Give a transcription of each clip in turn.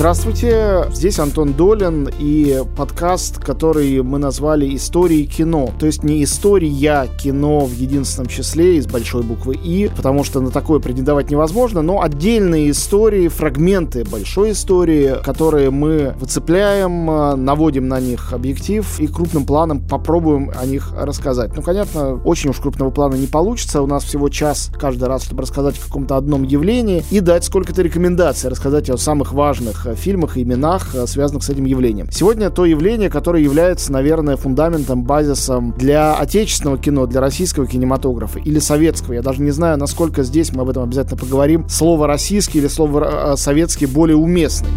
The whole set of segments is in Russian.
Здравствуйте, здесь Антон Долин и подкаст, который мы назвали «Истории кино». То есть не история кино в единственном числе из большой буквы «И», потому что на такое претендовать невозможно, но отдельные истории, фрагменты большой истории, которые мы выцепляем, наводим на них объектив и крупным планом попробуем о них рассказать. Ну, понятно, очень уж крупного плана не получится, у нас всего час каждый раз, чтобы рассказать о каком-то одном явлении и дать сколько-то рекомендаций, рассказать о самых важных фильмах и именах, э, связанных с этим явлением. Сегодня то явление, которое является, наверное, фундаментом, базисом для отечественного кино, для российского кинематографа или советского. Я даже не знаю, насколько здесь, мы об этом обязательно поговорим, слово «российский» или слово э, «советский» более уместный.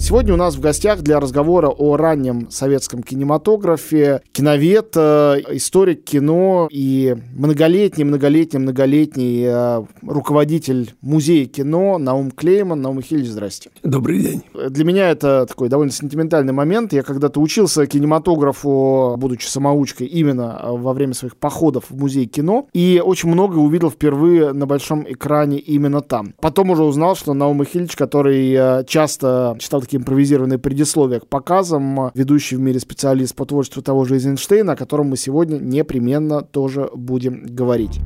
Сегодня у нас в гостях для разговора о раннем советском кинематографе киновед, э, историк кино и многолетний, многолетний, многолетний э, руководитель музея кино Наум Клейман. Наум Михайлович, здрасте. Добрый день. Для меня это такой довольно сентиментальный момент. Я когда-то учился кинематографу, будучи самоучкой, именно во время своих походов в музей кино, и очень много увидел впервые на большом экране именно там. Потом уже узнал, что Наум Михайлович, который э, часто читал такие импровизированные предисловия к показам, ведущий в мире специалист по творчеству того же Эйзенштейна, о котором мы сегодня непременно тоже будем говорить.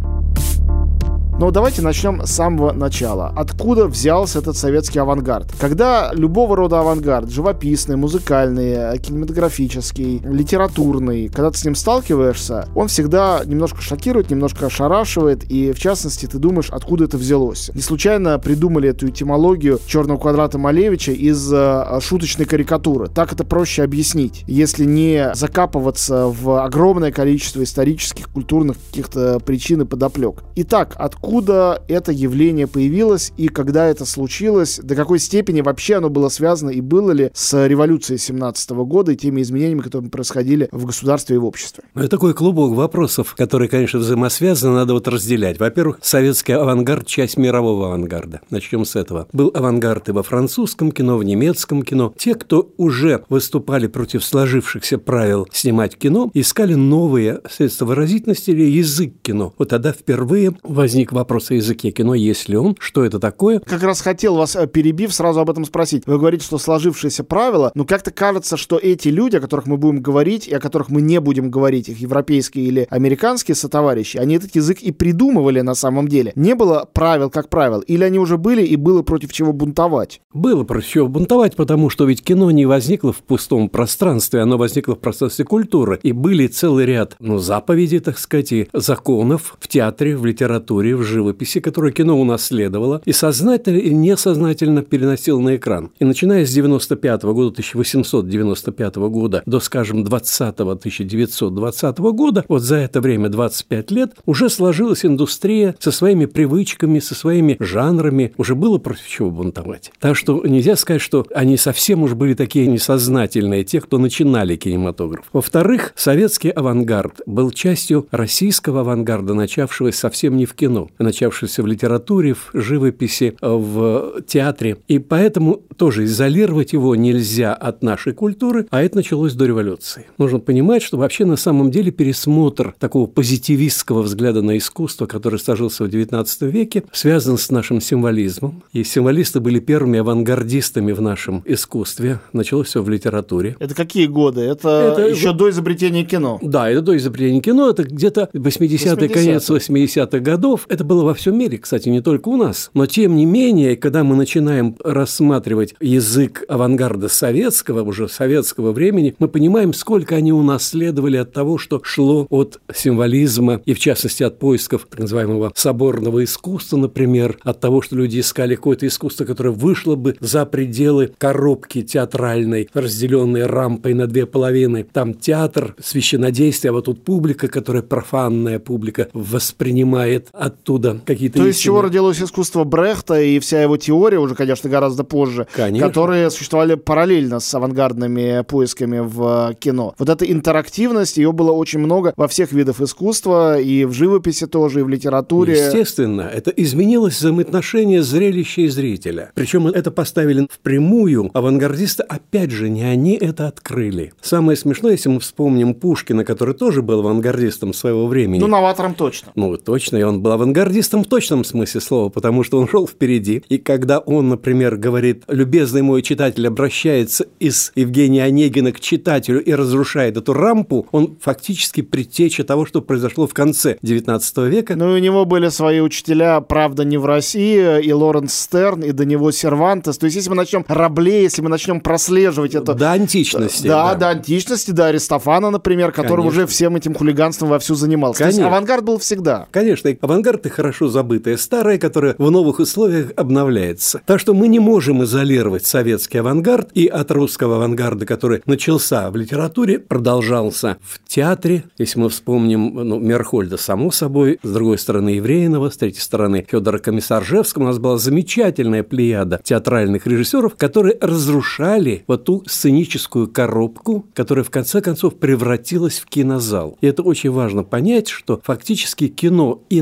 Но давайте начнем с самого начала. Откуда взялся этот советский авангард? Когда любого рода авангард, живописный, музыкальный, кинематографический, литературный, когда ты с ним сталкиваешься, он всегда немножко шокирует, немножко ошарашивает, и в частности ты думаешь, откуда это взялось. Не случайно придумали эту этимологию черного квадрата Малевича из э, шуточной карикатуры. Так это проще объяснить, если не закапываться в огромное количество исторических, культурных каких-то причин и подоплек. Итак, откуда откуда это явление появилось и когда это случилось, до какой степени вообще оно было связано и было ли с революцией 17 года и теми изменениями, которые происходили в государстве и в обществе. Ну, это такой клубок вопросов, которые, конечно, взаимосвязаны, надо вот разделять. Во-первых, советский авангард – часть мирового авангарда. Начнем с этого. Был авангард и во французском кино, в немецком кино. Те, кто уже выступали против сложившихся правил снимать кино, искали новые средства выразительности или язык кино. Вот тогда впервые возник вопрос о языке кино, есть ли он, что это такое. Как раз хотел вас, э, перебив, сразу об этом спросить. Вы говорите, что сложившиеся правила, но как-то кажется, что эти люди, о которых мы будем говорить, и о которых мы не будем говорить, их европейские или американские сотоварищи, они этот язык и придумывали на самом деле. Не было правил как правил, или они уже были и было против чего бунтовать? Было против чего бунтовать, потому что ведь кино не возникло в пустом пространстве, оно возникло в пространстве культуры. И были целый ряд, ну, заповедей, так сказать, и законов в театре, в литературе, в живописи, которую кино унаследовало, и сознательно и несознательно переносило на экран. И начиная с 95 года, 1895 года до, скажем, 20 1920 года, вот за это время 25 лет, уже сложилась индустрия со своими привычками, со своими жанрами, уже было против чего бунтовать. Так что нельзя сказать, что они совсем уж были такие несознательные, те, кто начинали кинематограф. Во-вторых, советский авангард был частью российского авангарда, начавшегося совсем не в кино, начавшийся в литературе, в живописи, в театре. И поэтому тоже изолировать его нельзя от нашей культуры, а это началось до революции. Нужно понимать, что вообще на самом деле пересмотр такого позитивистского взгляда на искусство, который сложился в XIX веке, связан с нашим символизмом. И символисты были первыми авангардистами в нашем искусстве. Началось все в литературе. Это какие годы? Это, это еще до изобретения кино? Да, это до изобретения кино. Это где-то 80-е, 80 конец 80-х годов. Это было во всем мире, кстати, не только у нас. Но тем не менее, когда мы начинаем рассматривать язык авангарда советского, уже советского времени, мы понимаем, сколько они унаследовали от того, что шло от символизма и, в частности, от поисков так называемого соборного искусства, например, от того, что люди искали какое-то искусство, которое вышло бы за пределы коробки театральной, разделенной рампой на две половины. Там театр, священодействие, а вот тут публика, которая профанная публика, воспринимает оттуда оттуда какие-то То есть, с чего родилось искусство Брехта и вся его теория, уже, конечно, гораздо позже, конечно. которые существовали параллельно с авангардными поисками в кино. Вот эта интерактивность, ее было очень много во всех видах искусства, и в живописи тоже, и в литературе. Естественно, это изменилось взаимоотношение зрелища и зрителя. Причем это поставили впрямую авангардисты, опять же, не они это открыли. Самое смешное, если мы вспомним Пушкина, который тоже был авангардистом своего времени. Ну, новатором точно. Ну, точно, и он был авангардистом авангардистом в точном смысле слова, потому что он шел впереди. И когда он, например, говорит, любезный мой читатель обращается из Евгения Онегина к читателю и разрушает эту рампу, он фактически предтеча того, что произошло в конце XIX века. Ну, и у него были свои учителя, правда, не в России, и Лоренс Стерн, и до него Сервантес. То есть, если мы начнем Рабле, если мы начнем прослеживать это... До античности. Да, да. до античности, до Аристофана, например, который Конечно. уже всем этим хулиганством вовсю занимался. Конечно. То есть, авангард был всегда. Конечно. Авангард – это хорошо забытое старое, которое в новых условиях обновляется. Так что мы не можем изолировать советский авангард и от русского авангарда, который начался в литературе, продолжался в театре. Если мы вспомним ну, Мерхольда, само собой, с другой стороны Евреинова, с третьей стороны Федора Комиссаржевского, у нас была замечательная плеяда театральных режиссеров, которые разрушали вот ту сценическую коробку, которая в конце концов превратилась в кинозал. И это очень важно понять, что фактически кино и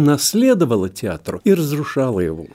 наследовало театру, и разрушало его.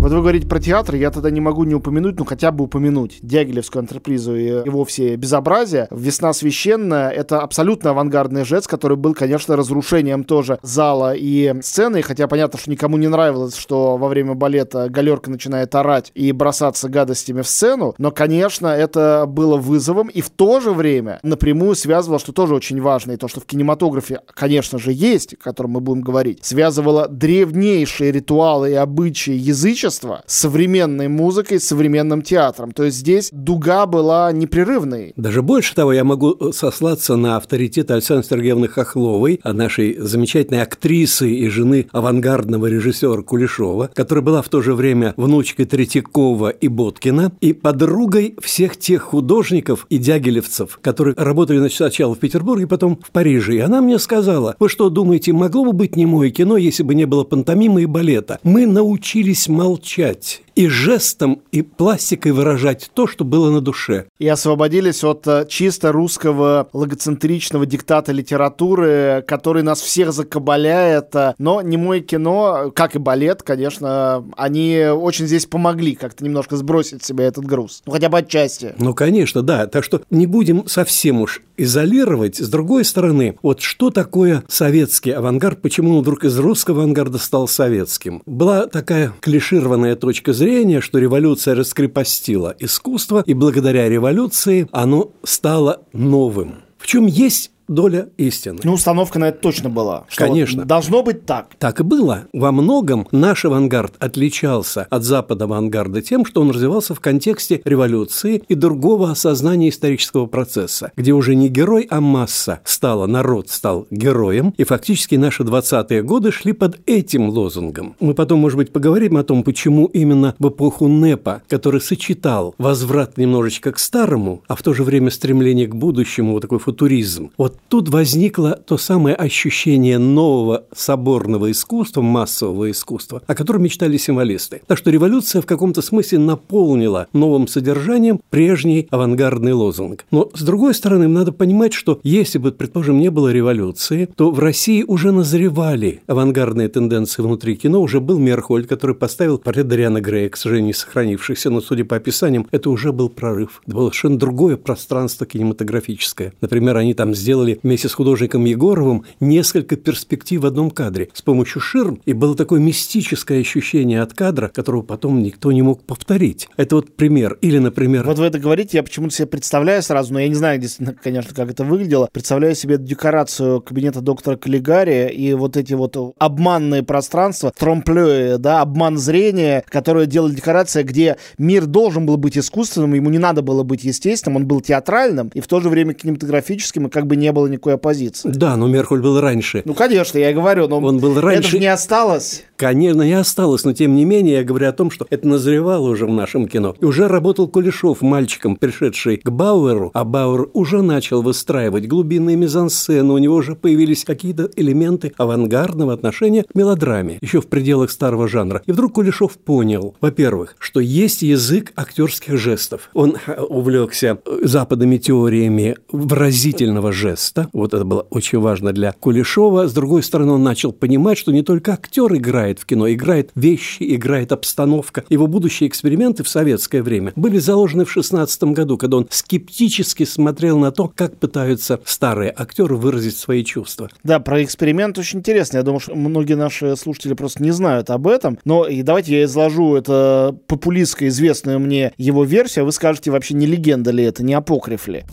Вот вы говорите про театр, я тогда не могу не упомянуть, ну хотя бы упомянуть Дягилевскую антрепризу и его все безобразия. «Весна священная» — это абсолютно авангардный жест, который был, конечно, разрушением тоже зала и сцены, хотя понятно, что никому не нравилось, что во время балета галерка начинает орать и бросаться гадостями в сцену, но, конечно, это было вызовом и в то же время напрямую связывало, что тоже очень важно, и то, что в кинематографе, конечно же, есть, о котором мы будем говорить, связывало древнейшие ритуалы и обычаи язычества творчества с современной музыкой, с современным театром. То есть здесь дуга была непрерывной. Даже больше того, я могу э, сослаться на авторитет Александры Сергеевны Хохловой, нашей замечательной актрисы и жены авангардного режиссера Кулешова, которая была в то же время внучкой Третьякова и Боткина и подругой всех тех художников и дягилевцев, которые работали сначала в Петербурге, потом в Париже. И она мне сказала, вы что думаете, могло бы быть немое кино, если бы не было пантомимы и балета? Мы научились молчать молчать и жестом, и пластикой выражать то, что было на душе. И освободились от э, чисто русского логоцентричного диктата литературы, который нас всех закабаляет. Э, но не мой кино, как и балет, конечно, они очень здесь помогли как-то немножко сбросить себе этот груз. Ну, хотя бы отчасти. Ну, конечно, да. Так что не будем совсем уж изолировать. С другой стороны, вот что такое советский авангард, почему он вдруг из русского авангарда стал советским? Была такая клишированная точка зрения, что революция раскрепостила искусство, и благодаря революции оно стало новым. В чем есть доля истины. Ну, установка на это точно была. Что Конечно. Вот должно быть так. Так и было. Во многом наш авангард отличался от запада авангарда тем, что он развивался в контексте революции и другого осознания исторического процесса, где уже не герой, а масса стала, народ стал героем, и фактически наши 20-е годы шли под этим лозунгом. Мы потом, может быть, поговорим о том, почему именно в эпоху НЭПа, который сочетал возврат немножечко к старому, а в то же время стремление к будущему, вот такой футуризм, вот тут возникло то самое ощущение нового соборного искусства, массового искусства, о котором мечтали символисты. Так что революция в каком-то смысле наполнила новым содержанием прежний авангардный лозунг. Но, с другой стороны, надо понимать, что если бы, предположим, не было революции, то в России уже назревали авангардные тенденции внутри кино. Уже был Мерхольд, который поставил портрет Дариана Грея, к сожалению, не сохранившихся, но, судя по описаниям, это уже был прорыв. Это было совершенно другое пространство кинематографическое. Например, они там сделали сделали вместе с художником Егоровым несколько перспектив в одном кадре с помощью ширм, и было такое мистическое ощущение от кадра, которого потом никто не мог повторить. Это вот пример. Или, например... Вот вы это говорите, я почему-то себе представляю сразу, но я не знаю, действительно, конечно, как это выглядело. Представляю себе декорацию кабинета доктора Каллигари и вот эти вот обманные пространства, тромплёи, да, обман зрения, которые делали декорация, где мир должен был быть искусственным, ему не надо было быть естественным, он был театральным и в то же время кинематографическим, и как бы не было было никакой оппозиции. Да, но Меркуль был раньше. Ну, конечно, я и говорю, но он был раньше. это же не осталось. Конечно, не осталось, но тем не менее я говорю о том, что это назревало уже в нашем кино. И уже работал Кулешов мальчиком, пришедший к Бауэру, а Бауэр уже начал выстраивать глубинные мизансцены, у него уже появились какие-то элементы авангардного отношения к мелодраме, еще в пределах старого жанра. И вдруг Кулешов понял, во-первых, что есть язык актерских жестов. Он увлекся западными теориями выразительного жеста. Вот это было очень важно для Кулешова. С другой стороны, он начал понимать, что не только актер играет, играет в кино, играет вещи, играет обстановка. Его будущие эксперименты в советское время были заложены в 16 году, когда он скептически смотрел на то, как пытаются старые актеры выразить свои чувства. Да, про эксперимент очень интересно. Я думаю, что многие наши слушатели просто не знают об этом. Но и давайте я изложу это популистское известную мне его версию, а вы скажете, вообще не легенда ли это, не апокриф ли.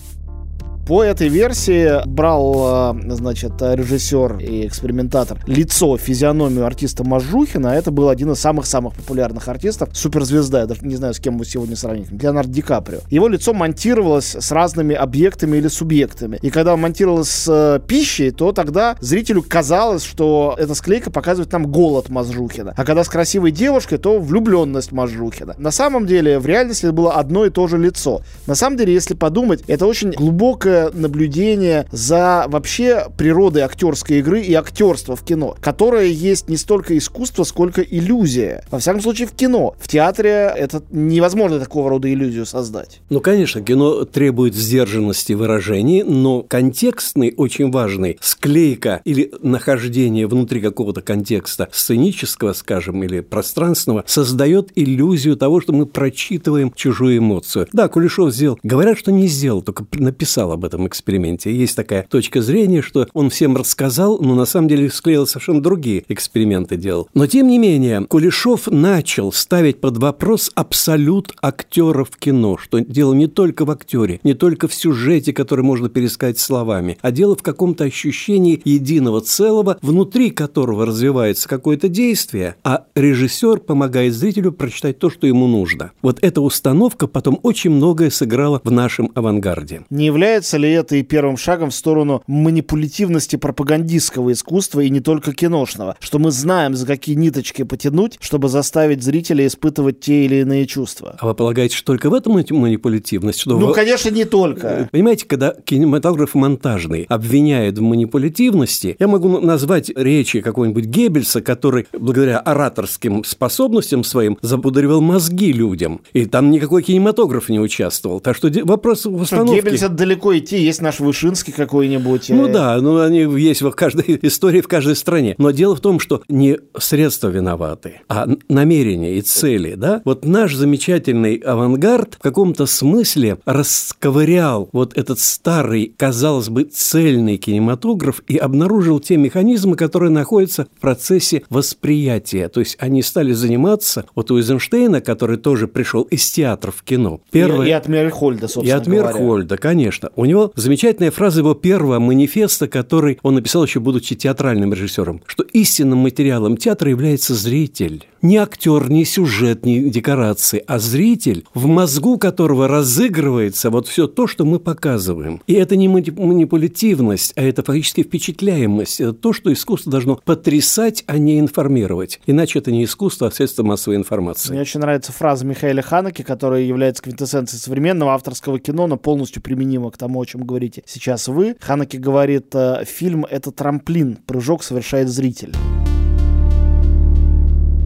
По этой версии брал, э, значит, режиссер и экспериментатор лицо, физиономию артиста Мажухина. Это был один из самых-самых популярных артистов. Суперзвезда, я даже не знаю, с кем мы сегодня сравнить. Леонардо Ди Каприо. Его лицо монтировалось с разными объектами или субъектами. И когда монтировалось с э, пищей, то тогда зрителю казалось, что эта склейка показывает нам голод Мажухина. А когда с красивой девушкой, то влюбленность Мажухина. На самом деле, в реальности это было одно и то же лицо. На самом деле, если подумать, это очень глубокое наблюдение за вообще природой актерской игры и актерства в кино, которое есть не столько искусство, сколько иллюзия. Во всяком случае, в кино. В театре это невозможно такого рода иллюзию создать. Ну, конечно, кино требует сдержанности выражений, но контекстный, очень важный, склейка или нахождение внутри какого-то контекста сценического, скажем, или пространственного, создает иллюзию того, что мы прочитываем чужую эмоцию. Да, Кулешов сделал. Говорят, что не сделал, только написал об этом эксперименте. Есть такая точка зрения, что он всем рассказал, но на самом деле склеил совершенно другие эксперименты делал. Но тем не менее, Кулешов начал ставить под вопрос абсолют актеров кино, что дело не только в актере, не только в сюжете, который можно пересказать словами, а дело в каком-то ощущении единого целого, внутри которого развивается какое-то действие, а режиссер помогает зрителю прочитать то, что ему нужно. Вот эта установка потом очень многое сыграла в нашем авангарде. Не является является ли это и первым шагом в сторону манипулятивности пропагандистского искусства и не только киношного? Что мы знаем, за какие ниточки потянуть, чтобы заставить зрителя испытывать те или иные чувства. А вы полагаете, что только в этом манипулятивность? Что ну, вы... конечно, не только. Понимаете, когда кинематограф монтажный обвиняет в манипулятивности, я могу назвать речи какого-нибудь Геббельса, который благодаря ораторским способностям своим запударивал мозги людям. И там никакой кинематограф не участвовал. Так что вопрос в установке... Геббельс это далеко идти, есть наш Вышинский какой-нибудь. Ну э. да, ну они есть в каждой истории, в каждой стране. Но дело в том, что не средства виноваты, а намерения и цели, да? Вот наш замечательный авангард в каком-то смысле расковырял вот этот старый, казалось бы, цельный кинематограф и обнаружил те механизмы, которые находятся в процессе восприятия. То есть они стали заниматься, вот у Эйзенштейна, который тоже пришел из театра в кино. Первое, и, и от Мерхольда, собственно И от Мерхольда, конечно. У него замечательная фраза его первого манифеста, который он написал еще будучи театральным режиссером, что истинным материалом театра является зритель. Не актер, не сюжет, не декорации, а зритель, в мозгу которого разыгрывается вот все то, что мы показываем. И это не манипулятивность, а это фактически впечатляемость. Это то, что искусство должно потрясать, а не информировать. Иначе это не искусство, а средство массовой информации. Мне очень нравится фраза Михаила Ханеки, которая является квинтэссенцией современного авторского кино, но полностью применима к тому, о чем говорите сейчас вы. Ханаки говорит, «Э, фильм — это трамплин, прыжок совершает зритель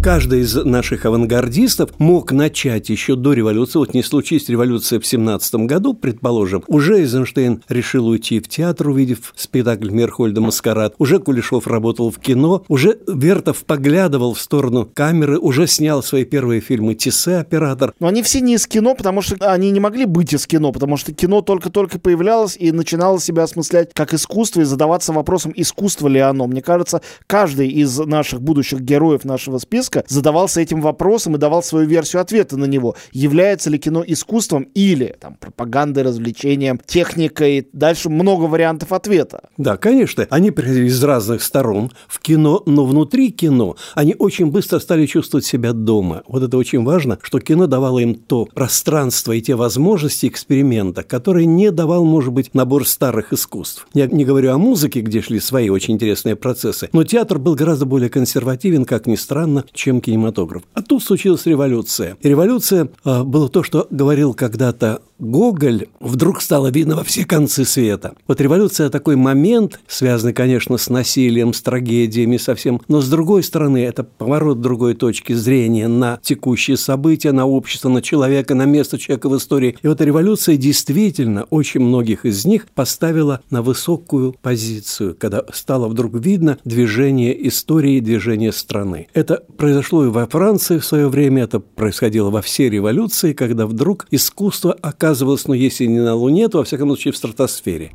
каждый из наших авангардистов мог начать еще до революции, вот не случись революция в 17 году, предположим, уже Эйзенштейн решил уйти в театр, увидев спектакль Мерхольда «Маскарад», уже Кулешов работал в кино, уже Вертов поглядывал в сторону камеры, уже снял свои первые фильмы «Тисе», оператор. Но они все не из кино, потому что они не могли быть из кино, потому что кино только-только появлялось и начинало себя осмыслять как искусство и задаваться вопросом, искусство ли оно. Мне кажется, каждый из наших будущих героев нашего списка Минска задавался этим вопросом и давал свою версию ответа на него. Является ли кино искусством или там, пропагандой, развлечением, техникой? Дальше много вариантов ответа. Да, конечно. Они приходили из разных сторон в кино, но внутри кино они очень быстро стали чувствовать себя дома. Вот это очень важно, что кино давало им то пространство и те возможности эксперимента, которые не давал, может быть, набор старых искусств. Я не говорю о музыке, где шли свои очень интересные процессы, но театр был гораздо более консервативен, как ни странно, чем кинематограф. А тут случилась революция. И революция э, было то, что говорил когда-то Гоголь, вдруг стало видно во все концы света. Вот революция – такой момент, связанный, конечно, с насилием, с трагедиями совсем, но с другой стороны, это поворот другой точки зрения на текущие события, на общество, на человека, на место человека в истории. И вот революция действительно очень многих из них поставила на высокую позицию, когда стало вдруг видно движение истории, движение страны. Это произошло и во Франции в свое время, это происходило во все революции, когда вдруг искусство оказывалось, ну, если не на Луне, то, во всяком случае, в стратосфере.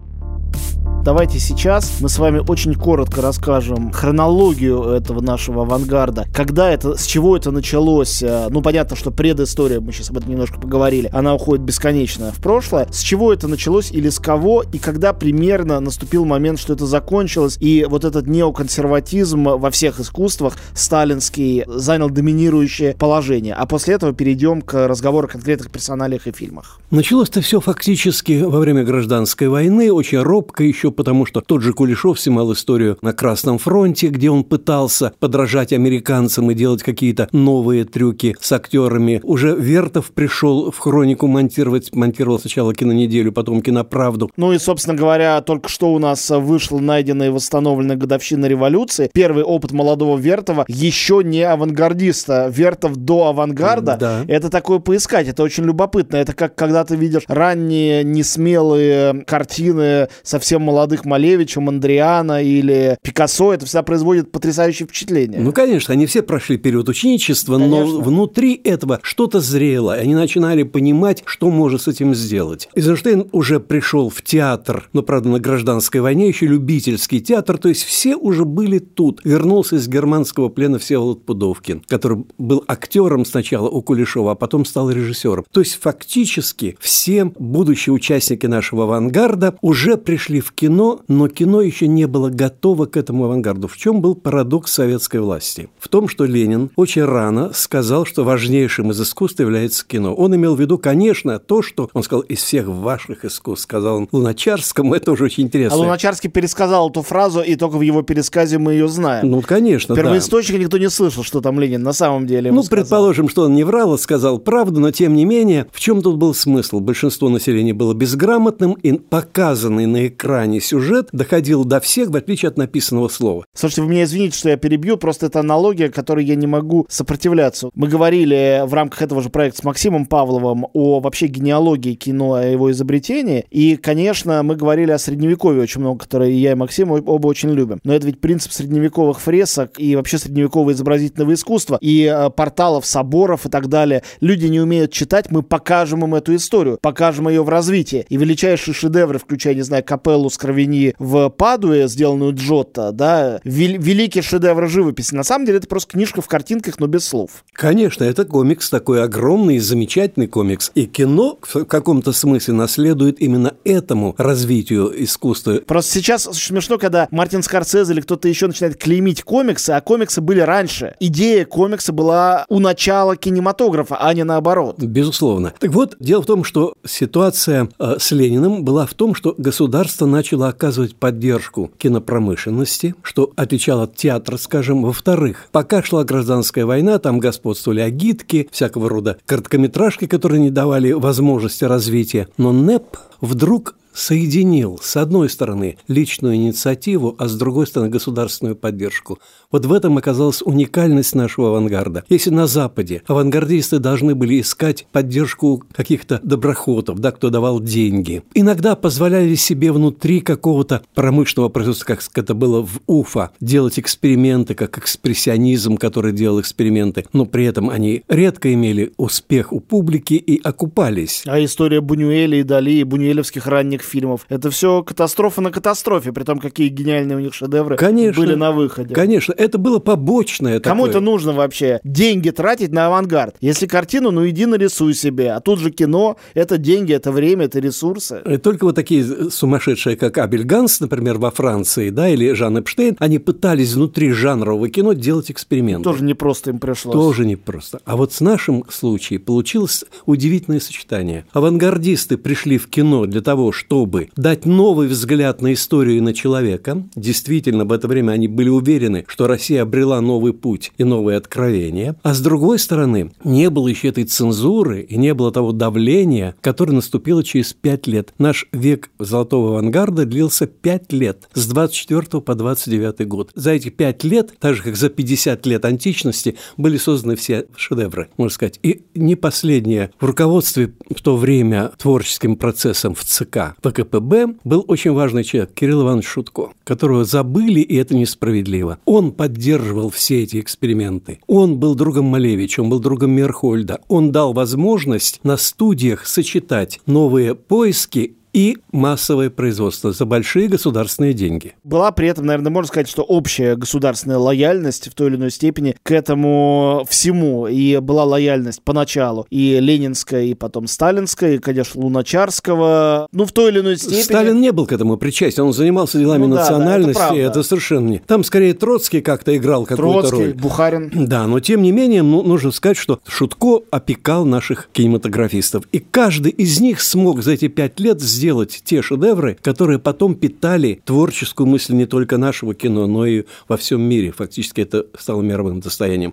Давайте сейчас мы с вами очень коротко расскажем хронологию этого нашего авангарда. Когда это, с чего это началось? Э, ну, понятно, что предыстория, мы сейчас об этом немножко поговорили, она уходит бесконечно в прошлое. С чего это началось или с кого? И когда примерно наступил момент, что это закончилось, и вот этот неоконсерватизм во всех искусствах, сталинский, занял доминирующее положение. А после этого перейдем к разговору о конкретных персоналиях и фильмах. Началось-то все фактически во время гражданской войны, очень робко еще потому что тот же Кулешов снимал историю на Красном фронте, где он пытался подражать американцам и делать какие-то новые трюки с актерами. Уже Вертов пришел в хронику монтировать, монтировал сначала кинонеделю, потом киноправду. Ну и, собственно говоря, только что у нас вышла найденная и восстановленная годовщина революции. Первый опыт молодого Вертова еще не авангардиста. Вертов до авангарда. Да. Это такое поискать, это очень любопытно. Это как когда ты видишь ранние несмелые картины совсем молодых Малевича, Мандриана или Пикассо, это всегда производит потрясающее впечатление. Ну, конечно, они все прошли период ученичества, конечно. но внутри этого что-то зрело. Они начинали понимать, что может с этим сделать. Эйзенштейн уже пришел в театр, но, правда, на гражданской войне, еще любительский театр, то есть все уже были тут. Вернулся из германского плена Всеволод Пудовкин, который был актером сначала у Кулешова, а потом стал режиссером. То есть фактически все будущие участники нашего авангарда уже пришли в кино но кино еще не было готово к этому авангарду. В чем был парадокс советской власти? В том, что Ленин очень рано сказал, что важнейшим из искусств является кино. Он имел в виду, конечно, то, что он сказал из всех ваших искусств, сказал он Луначарскому, это уже очень интересно. А Луначарский пересказал эту фразу, и только в его пересказе мы ее знаем. Ну, конечно, Первоисточник да. никто не слышал, что там Ленин на самом деле Ну, сказал. предположим, что он не врал, а сказал правду, но тем не менее, в чем тут был смысл? Большинство населения было безграмотным, и показанный на экране сюжет доходил до всех, в отличие от написанного слова. Слушайте, вы меня извините, что я перебью, просто это аналогия, которой я не могу сопротивляться. Мы говорили в рамках этого же проекта с Максимом Павловым о вообще генеалогии кино, о его изобретении, и, конечно, мы говорили о средневековье очень много, которое я и Максим оба очень любим. Но это ведь принцип средневековых фресок и вообще средневекового изобразительного искусства, и э, порталов, соборов и так далее. Люди не умеют читать, мы покажем им эту историю, покажем ее в развитии. И величайшие шедевры, включая, не знаю, капеллу с Скровини в Падуе, сделанную Джотто, да, вел- великий шедевр живописи. На самом деле это просто книжка в картинках, но без слов. Конечно, это комикс такой огромный и замечательный комикс. И кино в каком-то смысле наследует именно этому развитию искусства. Просто сейчас смешно, когда Мартин Скорсезе или кто-то еще начинает клеймить комиксы, а комиксы были раньше. Идея комикса была у начала кинематографа, а не наоборот. Безусловно. Так вот, дело в том, что ситуация э, с Лениным была в том, что государство начало оказывать поддержку кинопромышленности, что отличало от театра, скажем. Во-вторых, пока шла гражданская война, там господствовали агитки, всякого рода короткометражки, которые не давали возможности развития. Но НЭП вдруг соединил, с одной стороны, личную инициативу, а с другой стороны, государственную поддержку. Вот в этом оказалась уникальность нашего авангарда. Если на Западе авангардисты должны были искать поддержку каких-то доброхотов, да, кто давал деньги, иногда позволяли себе внутри какого-то промышленного производства, как это было в Уфа, делать эксперименты, как экспрессионизм, который делал эксперименты, но при этом они редко имели успех у публики и окупались. А история Бунюэля и Дали, и бунюэлевских ранних фильмов. Это все катастрофа на катастрофе, при том, какие гениальные у них шедевры конечно, были на выходе. Конечно, это было побочное Кому такое. это нужно вообще? Деньги тратить на авангард. Если картину, ну иди нарисуй себе. А тут же кино, это деньги, это время, это ресурсы. И только вот такие сумасшедшие, как Абель Ганс, например, во Франции, да, или Жан Эпштейн, они пытались внутри жанрового кино делать эксперименты. Тоже не просто им пришлось. Тоже не просто. А вот с нашим случаем получилось удивительное сочетание. Авангардисты пришли в кино для того, чтобы чтобы дать новый взгляд на историю и на человека. Действительно, в это время они были уверены, что Россия обрела новый путь и новые откровения. А с другой стороны, не было еще этой цензуры и не было того давления, которое наступило через пять лет. Наш век золотого авангарда длился пять лет, с 24 по 29 год. За эти пять лет, так же как за 50 лет античности, были созданы все шедевры, можно сказать. И не последнее. В руководстве в то время творческим процессом в ЦК ВКПБ был очень важный человек, Кирилл Иванович Шутко, которого забыли, и это несправедливо. Он поддерживал все эти эксперименты. Он был другом Малевича, он был другом Мерхольда. Он дал возможность на студиях сочетать новые поиски и массовое производство за большие государственные деньги. Была при этом, наверное, можно сказать, что общая государственная лояльность в той или иной степени к этому всему. И была лояльность поначалу и ленинская, и потом сталинская, и, конечно, Луначарского. Ну, в той или иной степени... Сталин не был к этому причастен, он занимался делами ну, национальности, да, это, это совершенно не... Там скорее Троцкий как-то играл какую-то роль. Бухарин. Да, но тем не менее, ну, нужно сказать, что Шутко опекал наших кинематографистов. И каждый из них смог за эти пять лет сделать сделать те шедевры, которые потом питали творческую мысль не только нашего кино, но и во всем мире. Фактически это стало мировым достоянием.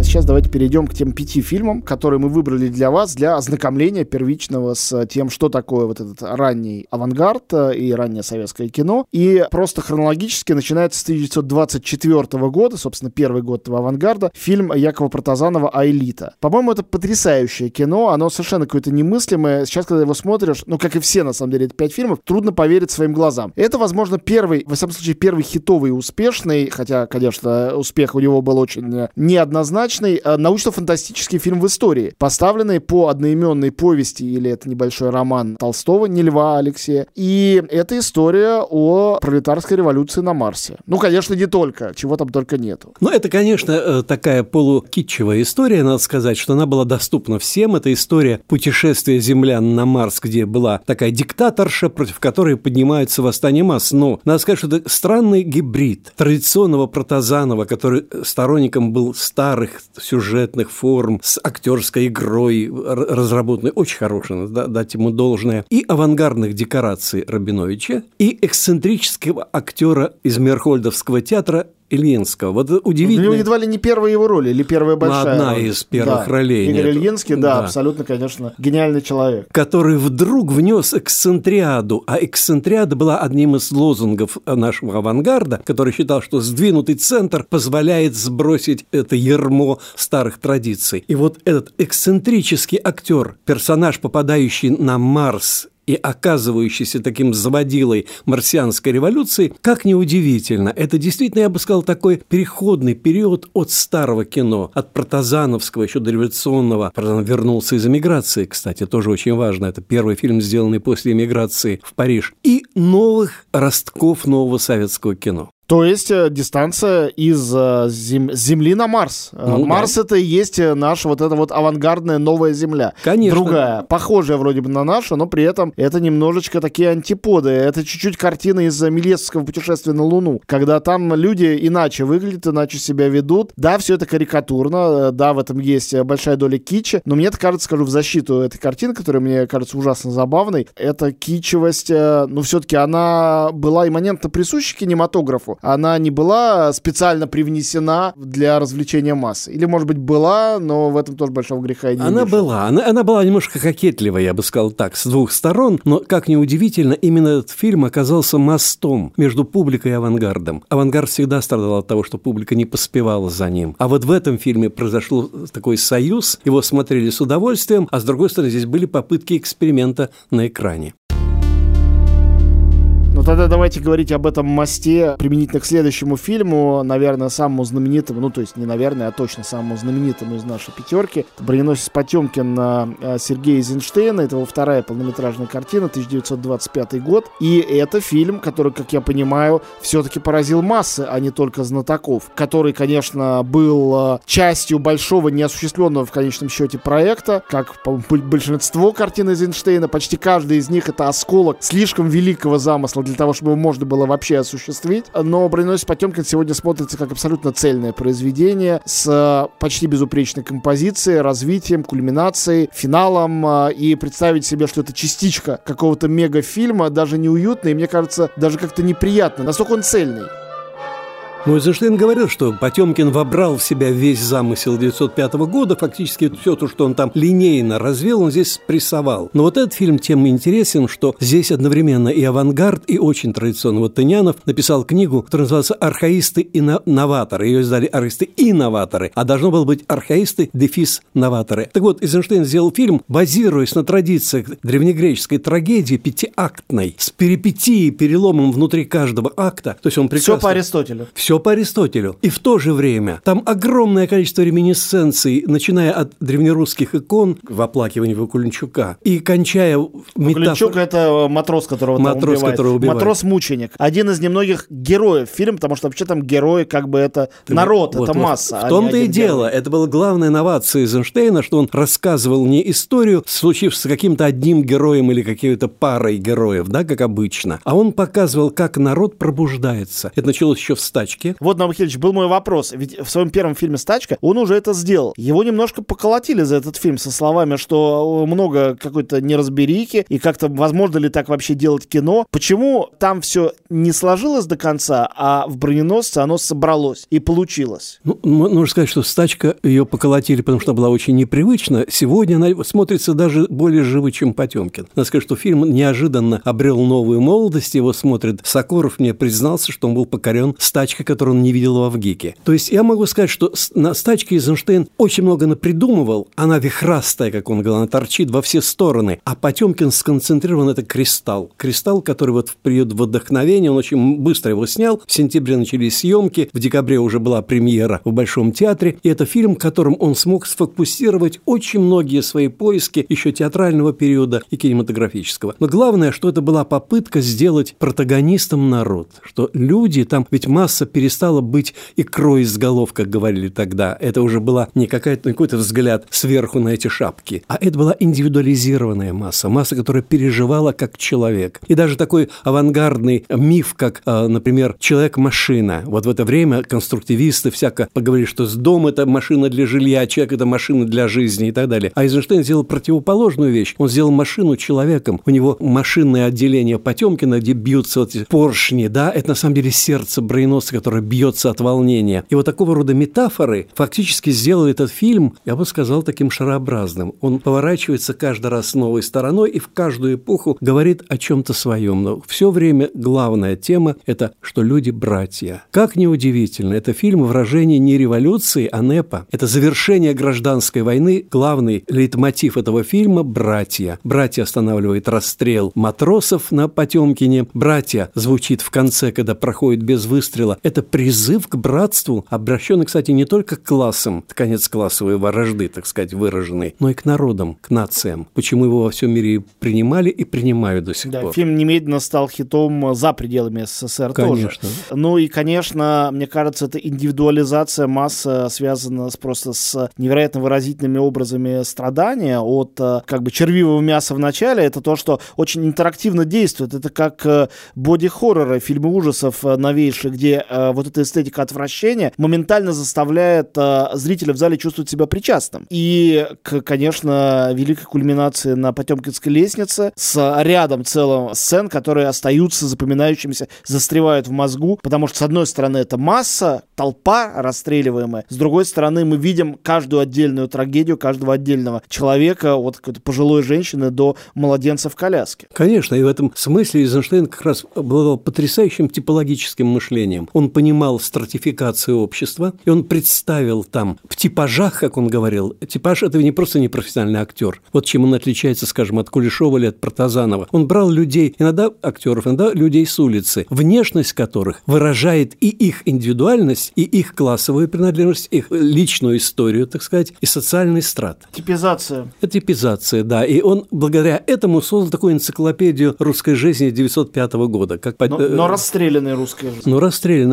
А сейчас давайте перейдем к тем пяти фильмам, которые мы выбрали для вас, для ознакомления первичного с тем, что такое вот этот ранний авангард э, и раннее советское кино. И просто хронологически начинается с 1924 года, собственно, первый год этого авангарда, фильм Якова Протазанова «Аэлита». По-моему, это потрясающее кино, оно совершенно какое-то немыслимое. Сейчас, когда его смотришь, ну, как и все, на самом деле, это пять фильмов, трудно поверить своим глазам. Это, возможно, первый, во всяком случае, первый хитовый и успешный, хотя, конечно, успех у него был очень неоднозначный, неоднозначный э, научно-фантастический фильм в истории, поставленный по одноименной повести, или это небольшой роман Толстого, не Льва Алексея. И это история о пролетарской революции на Марсе. Ну, конечно, не только, чего там только нету. Ну, это, конечно, э, такая полукитчевая история, надо сказать, что она была доступна всем. Это история путешествия землян на Марс, где была такая диктаторша, против которой поднимается восстание масс. Но надо сказать, что это странный гибрид традиционного протазанова, который сторонником был старых сюжетных форм, с актерской игрой разработанной, очень хорошей, надо дать ему должное, и авангардных декораций Рабиновича, и эксцентрического актера из Мерхольдовского театра Ильинского. Вот удивительно. У него едва ли не первая его роль, или первая ну, большая Одна роль. из первых да. ролей. Игорь нет. Ильинский, да, да, абсолютно, конечно, гениальный человек. Который вдруг внес эксцентриаду, а эксцентриада была одним из лозунгов нашего авангарда, который считал, что сдвинутый центр позволяет сбросить это ермо старых традиций. И вот этот эксцентрический актер, персонаж, попадающий на Марс и оказывающийся таким заводилой марсианской революции, как неудивительно, это действительно, я бы сказал, такой переходный период от старого кино, от протазановского, еще до революционного. Протазанов вернулся из эмиграции, кстати, тоже очень важно. Это первый фильм, сделанный после эмиграции в Париж. И новых ростков нового советского кино. То есть э, дистанция из э, зем... Земли на Марс. Э, ну, Марс да. это и есть наша вот эта вот авангардная новая Земля. Конечно. Другая, похожая вроде бы на нашу, но при этом это немножечко такие антиподы. Это чуть-чуть картина из Милесского путешествия на Луну, когда там люди иначе выглядят, иначе себя ведут. Да, все это карикатурно, да, в этом есть большая доля кичи, но мне это кажется, скажу в защиту этой картины, которая мне кажется ужасно забавной, эта кичевость, ну, все-таки она была имманентно присуща кинематографу, она не была специально привнесена для развлечения массы? Или, может быть, была, но в этом тоже большого греха не Она вижу. была. Она, она была немножко кокетливая, я бы сказал так, с двух сторон, но, как ни удивительно, именно этот фильм оказался мостом между публикой и авангардом. Авангард всегда страдал от того, что публика не поспевала за ним. А вот в этом фильме произошел такой союз, его смотрели с удовольствием, а с другой стороны, здесь были попытки эксперимента на экране. Тогда давайте говорить об этом мосте применительно к следующему фильму, наверное, самому знаменитому, ну то есть не наверное, а точно самому знаменитому из нашей пятерки. Это «Броненосец Потемкин» э, Сергея Эйзенштейна. Это его вторая полнометражная картина, 1925 год. И это фильм, который, как я понимаю, все-таки поразил массы, а не только знатоков. Который, конечно, был э, частью большого неосуществленного в конечном счете проекта, как большинство картин Эйзенштейна. Почти каждый из них это осколок слишком великого замысла для того, чтобы его можно было вообще осуществить. Но «Броненосец Потемкин» сегодня смотрится как абсолютно цельное произведение с почти безупречной композицией, развитием, кульминацией, финалом. И представить себе, что это частичка какого-то мегафильма, даже неуютно и, мне кажется, даже как-то неприятно. Настолько он цельный. Ну, Эйзенштейн говорил, что Потемкин вобрал в себя весь замысел 1905 года, фактически все то, что он там линейно развел, он здесь прессовал. Но вот этот фильм тем интересен, что здесь одновременно и авангард, и очень традиционно. Вот Тынянов написал книгу, которая называется «Архаисты и новаторы». Ее издали «Архаисты и новаторы», а должно было быть «Архаисты, дефис, новаторы». Так вот, Эйзенштейн сделал фильм, базируясь на традициях древнегреческой трагедии пятиактной, с перипетией, переломом внутри каждого акта. То есть он прекрасно... Все по Аристотелю. Все все по Аристотелю. И в то же время там огромное количество реминисценций, начиная от древнерусских икон в оплакивании Вакуленчука и кончая метафор... это матрос, которого матрос, убивает. Которого убивает. Матрос-мученик. Один из немногих героев фильма, потому что вообще там герои как бы это Ты, народ, вот, это вот, масса. В а том-то и дело. Герой. Это была главная инновация Эйзенштейна, что он рассказывал не историю, случившуюся с каким-то одним героем или какой-то парой героев, да, как обычно, а он показывал, как народ пробуждается. Это началось еще в стачке «Стачки». Вот, Михайлович, был мой вопрос. Ведь в своем первом фильме «Стачка» он уже это сделал. Его немножко поколотили за этот фильм со словами, что много какой-то неразберики, и как-то возможно ли так вообще делать кино. Почему там все не сложилось до конца, а в «Броненосце» оно собралось и получилось? Ну, нужно сказать, что «Стачка» ее поколотили, потому что была очень непривычна. Сегодня она смотрится даже более живо, чем «Потемкин». Надо сказать, что фильм неожиданно обрел новую молодость, его смотрит Сокоров, мне признался, что он был покорен «Стачкой», который он не видел в Авгике. То есть я могу сказать, что на стачке Эйзенштейн очень много напридумывал. Она вихрастая, как он говорил, она торчит во все стороны. А Потемкин сконцентрирован это кристалл. Кристалл, который вот в период вдохновения, он очень быстро его снял. В сентябре начались съемки, в декабре уже была премьера в Большом театре. И это фильм, которым он смог сфокусировать очень многие свои поиски еще театрального периода и кинематографического. Но главное, что это была попытка сделать протагонистом народ. Что люди там, ведь масса перестала быть икрой из голов, как говорили тогда. Это уже была не какая-то, какой-то взгляд сверху на эти шапки, а это была индивидуализированная масса, масса, которая переживала как человек. И даже такой авангардный миф, как, а, например, человек-машина. Вот в это время конструктивисты всяко поговорили, что с дом это машина для жилья, человек это машина для жизни и так далее. А Эйзенштейн сделал противоположную вещь. Он сделал машину человеком. У него машинное отделение Потемкина, где бьются вот эти поршни, да, это на самом деле сердце броненосца, который которая бьется от волнения. И вот такого рода метафоры фактически сделали этот фильм, я бы сказал, таким шарообразным. Он поворачивается каждый раз новой стороной и в каждую эпоху говорит о чем-то своем. Но все время главная тема – это что люди – братья. Как неудивительно, это фильм выражение не революции, а НЭПа. Это завершение гражданской войны. Главный лейтмотив этого фильма – братья. Братья останавливает расстрел матросов на Потемкине. Братья звучит в конце, когда проходит без выстрела. Это это призыв к братству, обращенный, кстати, не только к классам, конец классовой ворожды, так сказать, выраженный, но и к народам, к нациям. Почему его во всем мире принимали и принимают до сих да, пор. Фильм немедленно стал хитом за пределами СССР конечно. тоже. Ну и, конечно, мне кажется, эта индивидуализация массы связана с, просто с невероятно выразительными образами страдания от э, как бы червивого мяса в начале. Это то, что очень интерактивно действует. Это как э, боди-хорроры, фильмы ужасов э, новейшие, где вот эта эстетика отвращения моментально заставляет э, зрителя в зале чувствовать себя причастным. И, к, конечно, великой кульминации на Потемкинской лестнице с рядом целым сцен, которые остаются запоминающимися, застревают в мозгу, потому что, с одной стороны, это масса, толпа расстреливаемая, с другой стороны, мы видим каждую отдельную трагедию каждого отдельного человека, от какой-то пожилой женщины до младенца в коляске. Конечно, и в этом смысле Эйзенштейн как раз обладал потрясающим типологическим мышлением. Он понимал стратификацию общества, и он представил там в типажах, как он говорил, типаж – это не просто непрофессиональный актер. Вот чем он отличается, скажем, от Кулешова или от Протазанова. Он брал людей, иногда актеров, иногда людей с улицы, внешность которых выражает и их индивидуальность, и их классовую принадлежность, их личную историю, так сказать, и социальный страт. Типизация. Это типизация, да. И он благодаря этому создал такую энциклопедию русской жизни 1905 года. Как но, но расстрелянная русская жизнь. Ну,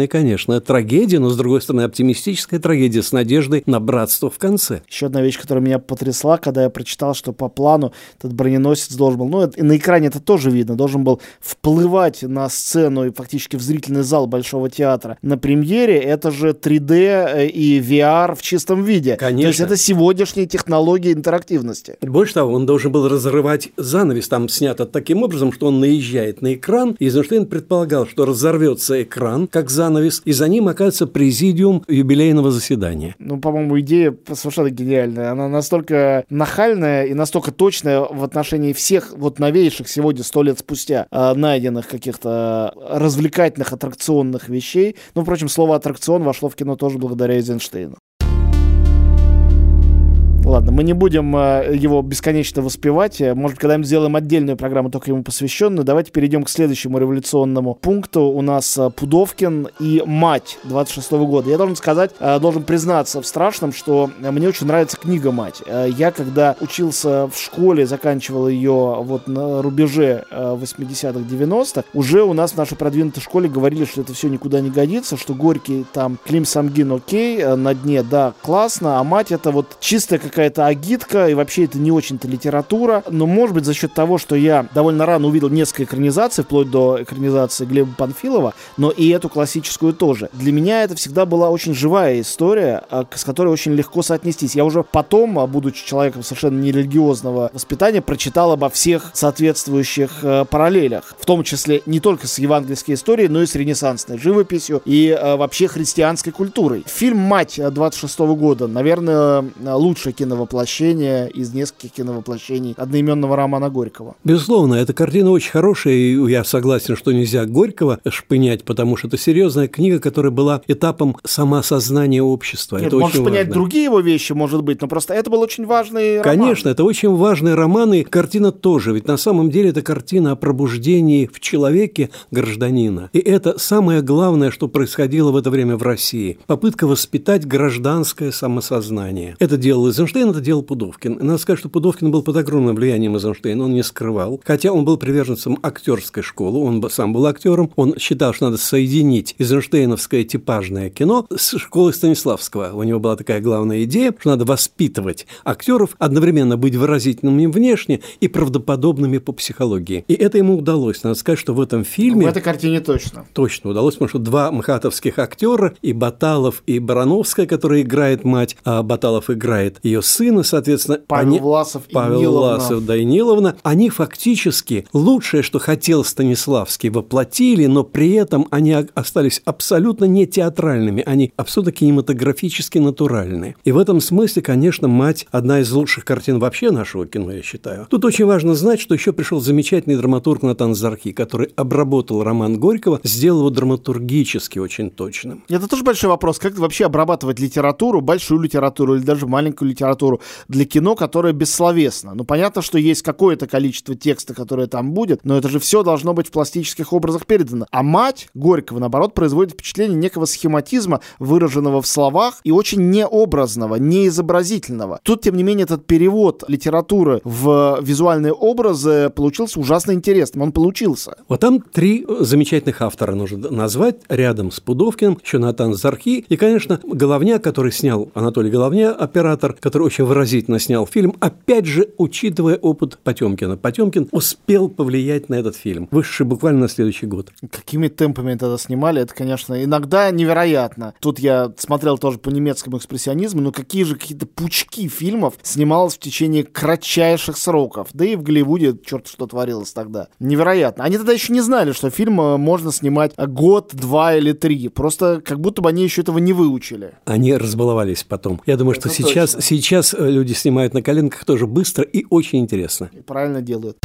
расстрелянная, конечно. Трагедия, но, с другой стороны, оптимистическая трагедия с надеждой на братство в конце. Еще одна вещь, которая меня потрясла, когда я прочитал, что по плану этот броненосец должен был, ну, и на экране это тоже видно, должен был вплывать на сцену и фактически в зрительный зал Большого театра на премьере. Это же 3D э, и VR в чистом виде. Конечно. То есть это сегодняшние технологии интерактивности. Больше того, он должен был разрывать занавес, там снято таким образом, что он наезжает на экран, и Эйзенштейн предполагал, что разорвется экран, как занавес, и за ним окажется президиум юбилейного заседания. Ну, по-моему, идея совершенно гениальная. Она настолько нахальная и настолько точная в отношении всех вот новейших сегодня, сто лет спустя, э, найденных каких-то развлекательных аттракционных вещей. Ну, впрочем, слово аттракцион вошло в кино тоже благодаря Эйзенштейну. Ладно, мы не будем э, его бесконечно воспевать. Э, может, когда-нибудь сделаем отдельную программу, только ему посвященную. Давайте перейдем к следующему революционному пункту. У нас э, Пудовкин и «Мать» 26 -го года. Я должен сказать, должен признаться в страшном, что мне очень нравится книга «Мать». Я, когда учился в школе, заканчивал ее вот на рубеже 80-х, 90-х, уже у нас в нашей продвинутой школе говорили, что это все никуда не годится, что Горький там Клим Самгин окей, на дне, да, классно, а «Мать» это вот чистая как какая-то агитка, и вообще это не очень-то литература. Но, может быть, за счет того, что я довольно рано увидел несколько экранизаций, вплоть до экранизации Глеба Панфилова, но и эту классическую тоже. Для меня это всегда была очень живая история, а, с которой очень легко соотнестись. Я уже потом, а, будучи человеком совершенно нерелигиозного воспитания, прочитал обо всех соответствующих э, параллелях, в том числе не только с евангельской историей, но и с ренессансной живописью и э, вообще христианской культурой. Фильм «Мать» 26 года, наверное, лучшее кино киновоплощение из нескольких киновоплощений одноименного романа Горького. Безусловно, эта картина очень хорошая, и я согласен, что нельзя Горького шпынять, потому что это серьезная книга, которая была этапом самосознания общества. Нет, это можешь понять другие его вещи, может быть, но просто это был очень важный роман. Конечно, это очень важный роман, и картина тоже, ведь на самом деле это картина о пробуждении в человеке гражданина. И это самое главное, что происходило в это время в России. Попытка воспитать гражданское самосознание. Это делал Эйзенштейн, Эйзенштейн это делал Пудовкин. Надо сказать, что Пудовкин был под огромным влиянием Эйзенштейна, он не скрывал. Хотя он был приверженцем актерской школы, он сам был актером, он считал, что надо соединить эйзенштейновское типажное кино с школой Станиславского. У него была такая главная идея, что надо воспитывать актеров, одновременно быть выразительными внешне и правдоподобными по психологии. И это ему удалось. Надо сказать, что в этом фильме... В этой картине точно. Точно удалось, потому что два мхатовских актера, и Баталов, и Барановская, которая играет мать, а Баталов играет ее сына, соответственно, Павел они, Власов и Павел Ниловна. Власов, да и Ниловна, они фактически лучшее, что хотел Станиславский, воплотили, но при этом они остались абсолютно не театральными, они абсолютно кинематографически натуральные. И в этом смысле, конечно, «Мать» – одна из лучших картин вообще нашего кино, я считаю. Тут очень важно знать, что еще пришел замечательный драматург Натан Зархи, который обработал роман Горького, сделал его драматургически очень точным. Это тоже большой вопрос. Как вообще обрабатывать литературу, большую литературу или даже маленькую литературу? Литературу для кино, которое бессловесно. Ну, понятно, что есть какое-то количество текста, которое там будет, но это же все должно быть в пластических образах передано. А мать Горького, наоборот, производит впечатление некого схематизма, выраженного в словах и очень необразного, неизобразительного. Тут, тем не менее, этот перевод литературы в визуальные образы получился ужасно интересным. Он получился. Вот там три замечательных автора нужно назвать рядом с Пудовкиным, еще Натан Зархи и, конечно, Головня, который снял Анатолий Головня, оператор, который очень выразительно снял фильм, опять же, учитывая опыт Потемкина. Потемкин успел повлиять на этот фильм, вышедший буквально на следующий год. Какими темпами тогда снимали, это, конечно, иногда невероятно. Тут я смотрел тоже по немецкому экспрессионизму, но какие же какие-то пучки фильмов снималось в течение кратчайших сроков. Да и в Голливуде черт что творилось тогда. Невероятно. Они тогда еще не знали, что фильм э, можно снимать год, два или три. Просто как будто бы они еще этого не выучили. Они разбаловались потом. Я думаю, это что сейчас, сейчас сейчас э, люди снимают на коленках тоже быстро и очень интересно. И правильно делают.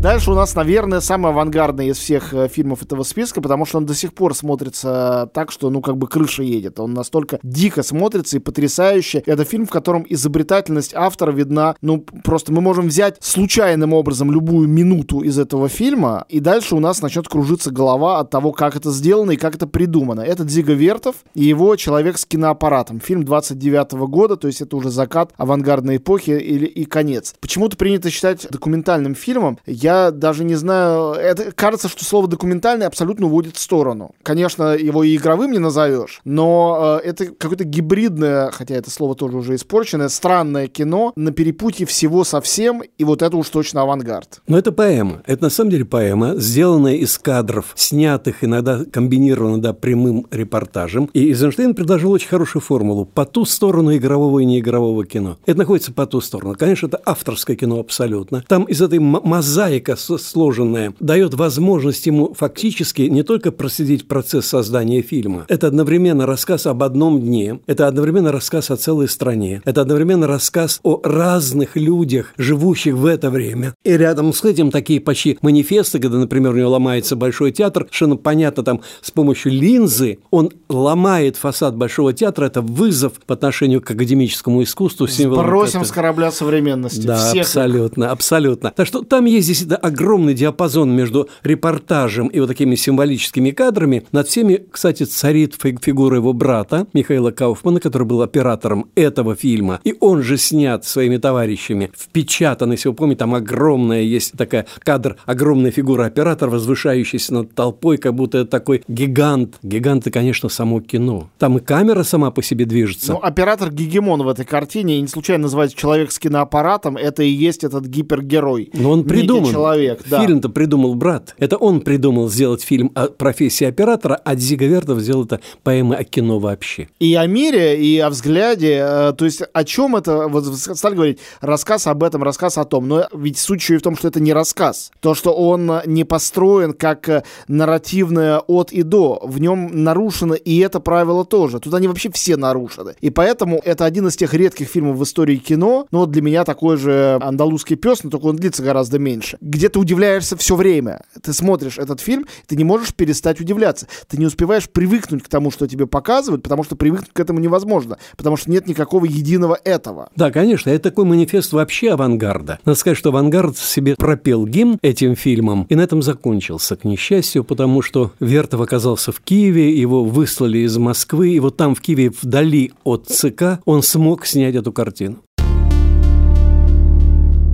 Дальше у нас, наверное, самый авангардный из всех э, фильмов этого списка, потому что он до сих пор смотрится так, что, ну, как бы крыша едет. Он настолько дико смотрится и потрясающе. Это фильм, в котором изобретательность автора видна, ну, просто мы можем взять случайным образом любую минуту из этого фильма, и дальше у нас начнет кружиться голова от того, как это сделано и как это придумано. Это Дзига Вертов и его «Человек с киноаппаратом». Фильм 29 -го года, то есть это уже закат авангардной эпохи или и конец. Почему-то принято считать документальным фильмом. Я я даже не знаю, это кажется, что слово документальный абсолютно уводит в сторону. Конечно, его и игровым не назовешь, но э, это какое-то гибридное, хотя это слово тоже уже испорченное, странное кино на перепутье всего совсем, и вот это уж точно авангард. Но это поэма. Это на самом деле поэма, сделанная из кадров, снятых иногда комбинированно да, прямым репортажем. И Эйзенштейн предложил очень хорошую формулу по ту сторону игрового и неигрового кино. Это находится по ту сторону. Конечно, это авторское кино абсолютно. Там из этой мозаики мозаика сложенная дает возможность ему фактически не только проследить процесс создания фильма. Это одновременно рассказ об одном дне, это одновременно рассказ о целой стране, это одновременно рассказ о разных людях, живущих в это время. И рядом с этим такие почти манифесты, когда, например, у него ломается Большой театр, совершенно понятно, там с помощью линзы он ломает фасад Большого театра, это вызов по отношению к академическому искусству. Сбросим с корабля современности. Да, Всех абсолютно, абсолютно. Так что там есть здесь огромный диапазон между репортажем и вот такими символическими кадрами. Над всеми, кстати, царит фигура его брата Михаила Кауфмана, который был оператором этого фильма. И он же снят своими товарищами, впечатан, если вы помните, там огромная есть такая кадр, огромная фигура оператора, возвышающаяся над толпой, как будто такой гигант. Гигант – это, конечно, само кино. Там и камера сама по себе движется. Ну, оператор гегемон в этой картине, и не случайно называется человек с киноаппаратом, это и есть этот гипергерой. Но он придуман человек. Да. Фильм-то придумал брат. Это он придумал сделать фильм о профессии оператора, а Дзига Вертов сделал это поэмы о кино вообще. И о мире, и о взгляде. Э, то есть о чем это? Вот стали говорить, рассказ об этом, рассказ о том. Но ведь суть еще и в том, что это не рассказ. То, что он не построен как э, нарративное от и до. В нем нарушено и это правило тоже. Тут они вообще все нарушены. И поэтому это один из тех редких фильмов в истории кино. Но вот для меня такой же андалузский пес, но только он длится гораздо меньше где ты удивляешься все время. Ты смотришь этот фильм, ты не можешь перестать удивляться. Ты не успеваешь привыкнуть к тому, что тебе показывают, потому что привыкнуть к этому невозможно, потому что нет никакого единого этого. Да, конечно, это такой манифест вообще авангарда. Надо сказать, что авангард себе пропел гимн этим фильмом, и на этом закончился, к несчастью, потому что Вертов оказался в Киеве, его выслали из Москвы, и вот там в Киеве вдали от ЦК он смог снять эту картину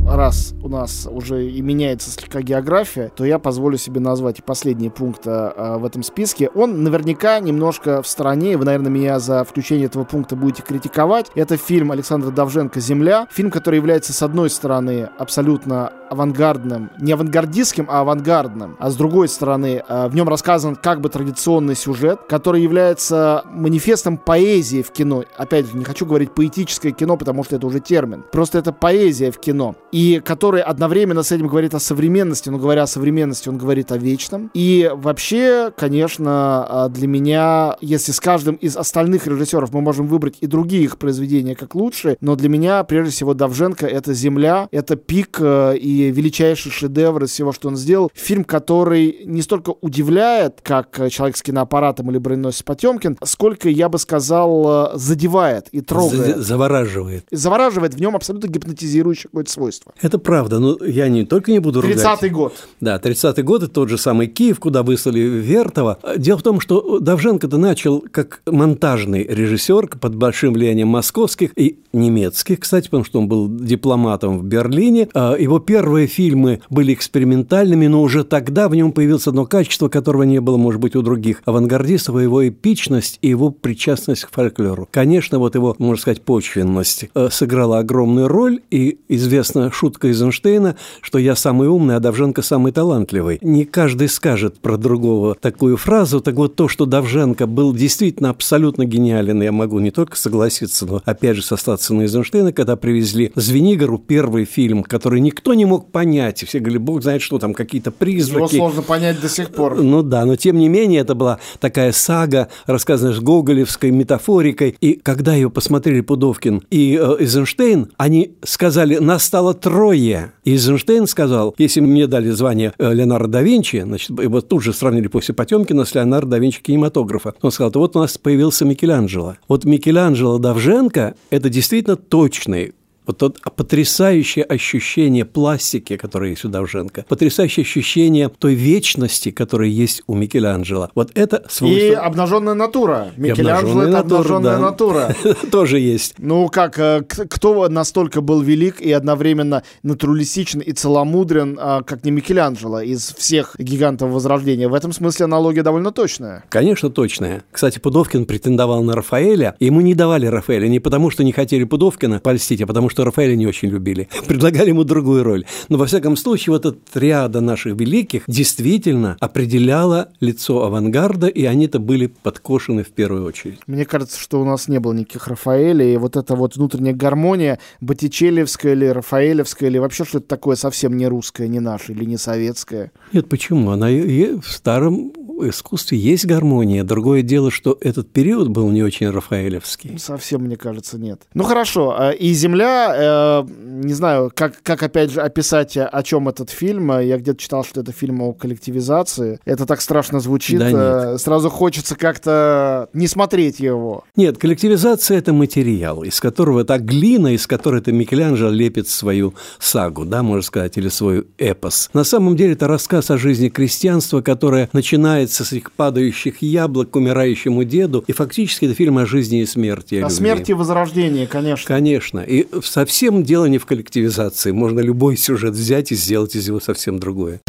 раз у нас уже и меняется слегка география, то я позволю себе назвать и последний пункт а, в этом списке. Он наверняка немножко в стороне, вы, наверное, меня за включение этого пункта будете критиковать. Это фильм Александра Давженко «Земля». Фильм, который является, с одной стороны, абсолютно авангардным, не авангардистским, а авангардным, а с другой стороны, а, в нем рассказан как бы традиционный сюжет, который является манифестом поэзии в кино. Опять же, не хочу говорить поэтическое кино, потому что это уже термин. Просто это поэзия в кино. И который одновременно с этим говорит о современности, но говоря о современности, он говорит о вечном. И вообще, конечно, а, для меня, если с каждым из остальных режиссеров мы можем выбрать и другие их произведения как лучшие, но для меня, прежде всего, Давженко — это «Земля», это пик э, и величайший шедевр из всего, что он сделал. Фильм, который не столько удивляет, как э, «Человек с киноаппаратом» или «Броненосец Потемкин», сколько, я бы сказал, э, задевает и трогает. Завораживает. Завораживает. В нем абсолютно гипнотизирующее какое-то свойство. Это правда. Но я не только не буду 30-й год. Да, 30-й год – это тот же самый Киев, куда выслали Вертова. Дело в том, что Давженко-то начал как монтажный режиссер под большим влиянием московских и немецких, кстати, потому что он был дипломатом в Берлине. А его Первые фильмы были экспериментальными, но уже тогда в нем появилось одно качество, которого не было, может быть, у других авангардистов, его эпичность и его причастность к фольклору. Конечно, вот его, можно сказать, почвенность э, сыграла огромную роль, и известна шутка Эйзенштейна, что я самый умный, а Давженко самый талантливый. Не каждый скажет про другого такую фразу, так вот то, что Давженко был действительно абсолютно гениален, я могу не только согласиться, но опять же сослаться на Эйзенштейна, когда привезли Звенигору первый фильм, который никто не мог понять. И все говорили, бог знает, что там какие-то призраки. Его сложно понять до сих пор. Ну да, но тем не менее это была такая сага, рассказанная с гоголевской метафорикой. И когда ее посмотрели Пудовкин и э, Эйзенштейн, они сказали, настало трое. И Эйзенштейн сказал, если мне дали звание э, Леонардо да Винчи, значит, его тут же сравнили после Потемкина с Леонардо да Винчи кинематографа. Он сказал, вот у нас появился Микеланджело. Вот Микеланджело Давженко – это действительно точный вот тот потрясающее ощущение пластики, которое есть у Давженко, потрясающее ощущение той вечности, которая есть у Микеланджело. Вот это свойство... И обнаженная натура. Микеланджело – это обнаженная натура. Тоже есть. Ну как, э, кто настолько был велик и одновременно натуралистичен и целомудрен, а, как не Микеланджело из всех гигантов Возрождения? В этом смысле аналогия довольно точная. Конечно, точная. Кстати, Пудовкин претендовал на Рафаэля, ему не давали Рафаэля не потому, что не хотели Пудовкина польстить, а потому что что Рафаэля не очень любили. Предлагали ему другую роль. Но, во всяком случае, вот эта триада наших великих действительно определяла лицо авангарда, и они-то были подкошены в первую очередь. Мне кажется, что у нас не было никаких Рафаэля, и вот эта вот внутренняя гармония, Боттичелевская или Рафаэлевская, или вообще что-то такое совсем не русское, не наше, или не советское. Нет, почему? Она в старом искусстве есть гармония. Другое дело, что этот период был не очень рафаэлевский. Совсем, мне кажется, нет. Ну хорошо, а, и «Земля», э, не знаю, как, как опять же описать, о чем этот фильм. Я где-то читал, что это фильм о коллективизации. Это так страшно звучит. Да э, нет. Сразу хочется как-то не смотреть его. Нет, коллективизация – это материал, из которого это глина, из которой это Микеланджело лепит свою сагу, да, можно сказать, или свой эпос. На самом деле это рассказ о жизни крестьянства, которое начинает начинается с этих падающих яблок к умирающему деду, и фактически это фильм о жизни и смерти. О, о смерти и возрождении, конечно. Конечно. И совсем дело не в коллективизации. Можно любой сюжет взять и сделать из него совсем другое.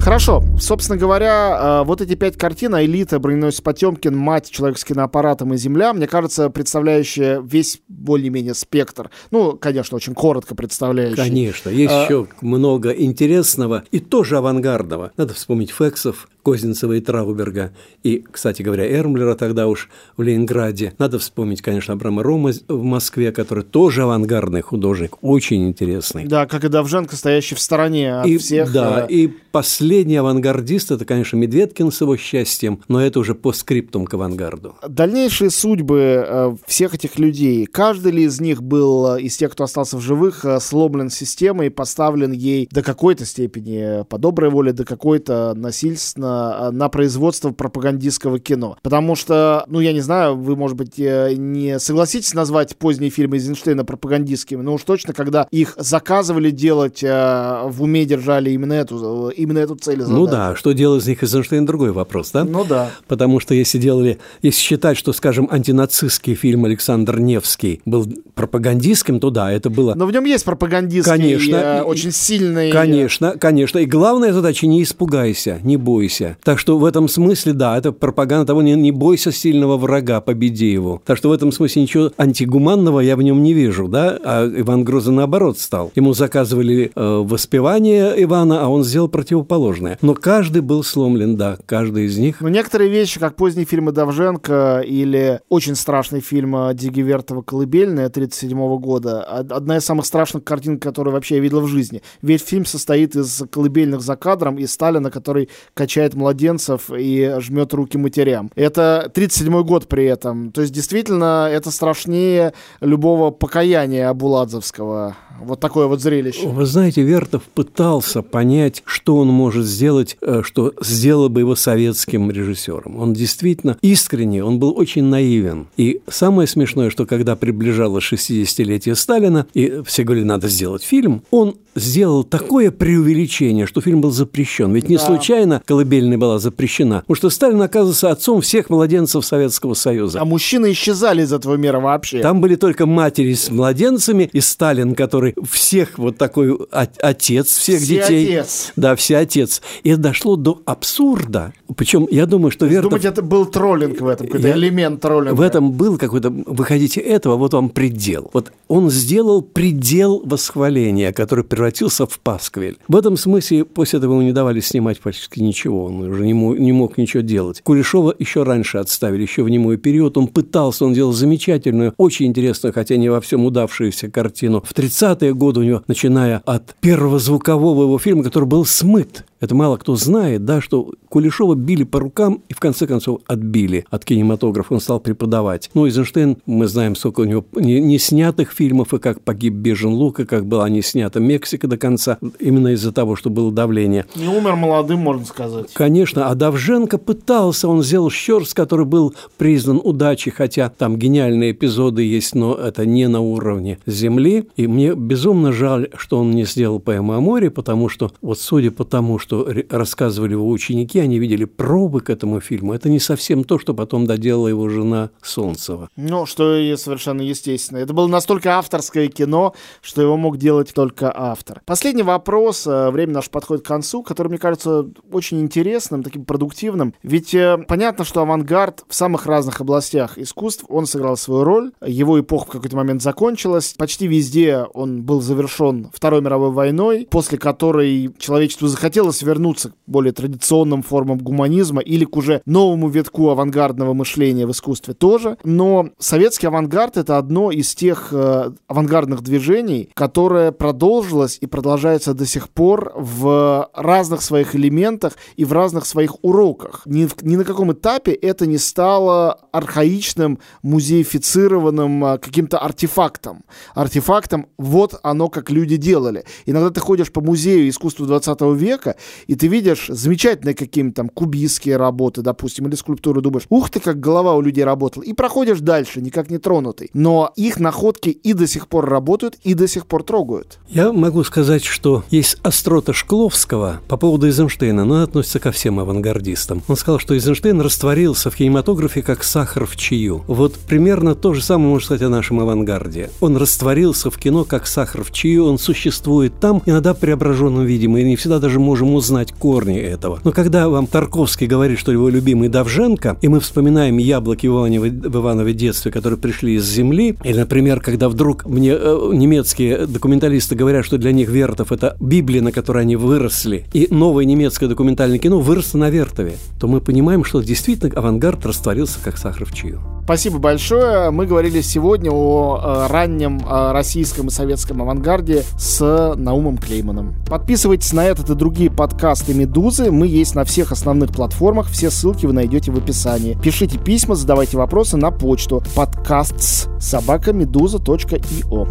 Хорошо. Собственно говоря, э, вот эти пять картин «Элита», «Броненосец Потемкин», «Мать», «Человек с киноаппаратом» и «Земля», мне кажется, представляющие весь более-менее спектр. Ну, конечно, очень коротко представляющие. Конечно. Есть а... еще много интересного и тоже авангардного. Надо вспомнить Фексов, Козинцева и Трауберга, и, кстати говоря, Эрмлера тогда уж в Ленинграде. Надо вспомнить, конечно, Абрама Рома в Москве, который тоже авангардный художник, очень интересный. Да, как и Давженко, стоящий в стороне от и, всех. Да, э, и последний авангардист – это, конечно, Медведкин с его счастьем, но это уже по скриптум к авангарду. Дальнейшие судьбы э, всех этих людей, каждый ли из них был э, из тех, кто остался в живых, сломлен системой и поставлен ей до какой-то степени по доброй воле, до какой-то насильственно Э, на производство пропагандистского кино. Потому что, ну, я не знаю, вы, может быть, э, не согласитесь назвать поздние фильмы Эйзенштейна пропагандистскими, но уж точно, когда их заказывали делать, э, в уме держали именно эту, именно эту цель. Задачу. Ну да, что делал из них Эйзенштейн, другой вопрос, да? Ну да. Потому что если делали, если считать, что, скажем, антинацистский фильм Александр Невский был пропагандистским, то да, это было... Но в нем есть пропагандистский, конечно, очень сильный... Конечно, конечно. И главная задача – не испугайся, не бойся. Так что в этом смысле, да, это пропаганда того, не, не бойся сильного врага, победи его. Так что в этом смысле ничего антигуманного я в нем не вижу, да, а Иван Грозный наоборот стал. Ему заказывали э, воспевание Ивана, а он сделал противоположное. Но каждый был сломлен, да, каждый из них. Но некоторые вещи, как поздние фильмы Давженко или очень страшный фильм Диги Вертова «Колыбельная» 1937 года, одна из самых страшных картин, которые вообще я видел в жизни. Ведь фильм состоит из колыбельных за кадром и Сталина, который качает качает младенцев и жмет руки матерям. Это 37 год при этом. То есть, действительно, это страшнее любого покаяния Абуладзовского. Вот такое вот зрелище. Вы знаете, Вертов пытался понять, что он может сделать, э, что сделало бы его советским режиссером. Он действительно искренне, он был очень наивен. И самое смешное, что когда приближалось 60-летие Сталина, и все говорили, надо сделать фильм, он сделал такое преувеличение, что фильм был запрещен. Ведь не да. случайно «Колыбельная» была запрещена. Потому что Сталин оказывается отцом всех младенцев Советского Союза. А мужчины исчезали из этого мира вообще. Там были только матери с младенцами и Сталин, который всех вот такой отец всех все детей. отец. Да, все отец. И это дошло до абсурда. Причем я думаю, что Вертов... Думаете, это был троллинг в этом, какой-то я... элемент троллинга? В этом был какой-то... Вы хотите этого, вот вам предел. Вот он сделал предел восхваления, который превратился в пасквиль. В этом смысле после этого ему не давали снимать практически ничего, он уже не мог, не мог ничего делать. Кулешова еще раньше отставили, еще в немой период. Он пытался, он делал замечательную, очень интересную, хотя не во всем удавшуюся картину. В 30-е годы у него, начиная от первого звукового его фильма, который был смыт это мало кто знает, да, что Кулешова били по рукам и в конце концов отбили от кинематографа. Он стал преподавать. Ну, Эйзенштейн, мы знаем, сколько у него не, не снятых фильмов, и как погиб Бежен Лук, и как была не снята Мексика до конца, именно из-за того, что было давление. Не умер молодым, можно сказать. Конечно, а Давженко пытался, он сделал Щерс, который был признан удачей, хотя там гениальные эпизоды есть, но это не на уровне Земли. И мне безумно жаль, что он не сделал поэму о море, потому что, вот судя по тому, что рассказывали его ученики, они видели пробы к этому фильму. Это не совсем то, что потом доделала его жена Солнцева. Ну, что и совершенно естественно. Это было настолько авторское кино, что его мог делать только автор. Последний вопрос. Э, время наше подходит к концу, который, мне кажется, очень интересным, таким продуктивным. Ведь э, понятно, что авангард в самых разных областях искусств, он сыграл свою роль. Его эпоха в какой-то момент закончилась. Почти везде он был завершен Второй мировой войной, после которой человечеству захотелось вернуться к более традиционным формам гуманизма или к уже новому витку авангардного мышления в искусстве тоже. Но советский авангард — это одно из тех э, авангардных движений, которое продолжилось и продолжается до сих пор в разных своих элементах и в разных своих уроках. Ни, ни на каком этапе это не стало архаичным, музеифицированным э, каким-то артефактом. Артефактом вот оно, как люди делали. Иногда ты ходишь по музею искусства 20 века, и ты видишь замечательные какие-то там кубистские работы, допустим, или скульптуры, думаешь, ух ты, как голова у людей работала. И проходишь дальше, никак не тронутый. Но их находки и до сих пор работают, и до сих пор трогают. Я могу сказать, что есть острота Шкловского по поводу Эйзенштейна, но это относится ко всем авангардистам. Он сказал, что Эйзенштейн растворился в кинематографе как сахар в чаю. Вот примерно то же самое можно сказать о нашем авангарде. Он растворился в кино как сахар в чаю, он существует там, иногда преображенном виде. Мы не всегда даже можем узнать корни этого. Но когда вам Тарковский говорит, что его любимый Давженко, и мы вспоминаем яблоки в Иванове, в Иванове детстве, которые пришли из земли, или, например, когда вдруг мне э, немецкие документалисты говорят, что для них Вертов – это Библия, на которой они выросли, и новое немецкое документальное кино выросло на Вертове, то мы понимаем, что действительно авангард растворился как сахар в чаю. Спасибо большое. Мы говорили сегодня о э, раннем э, российском и советском авангарде с Наумом Клейманом. Подписывайтесь на этот и другие подкасты «Медузы». Мы есть на всех основных платформах. Все ссылки вы найдете в описании. Пишите письма, задавайте вопросы на почту подкастс собакамедуза.io.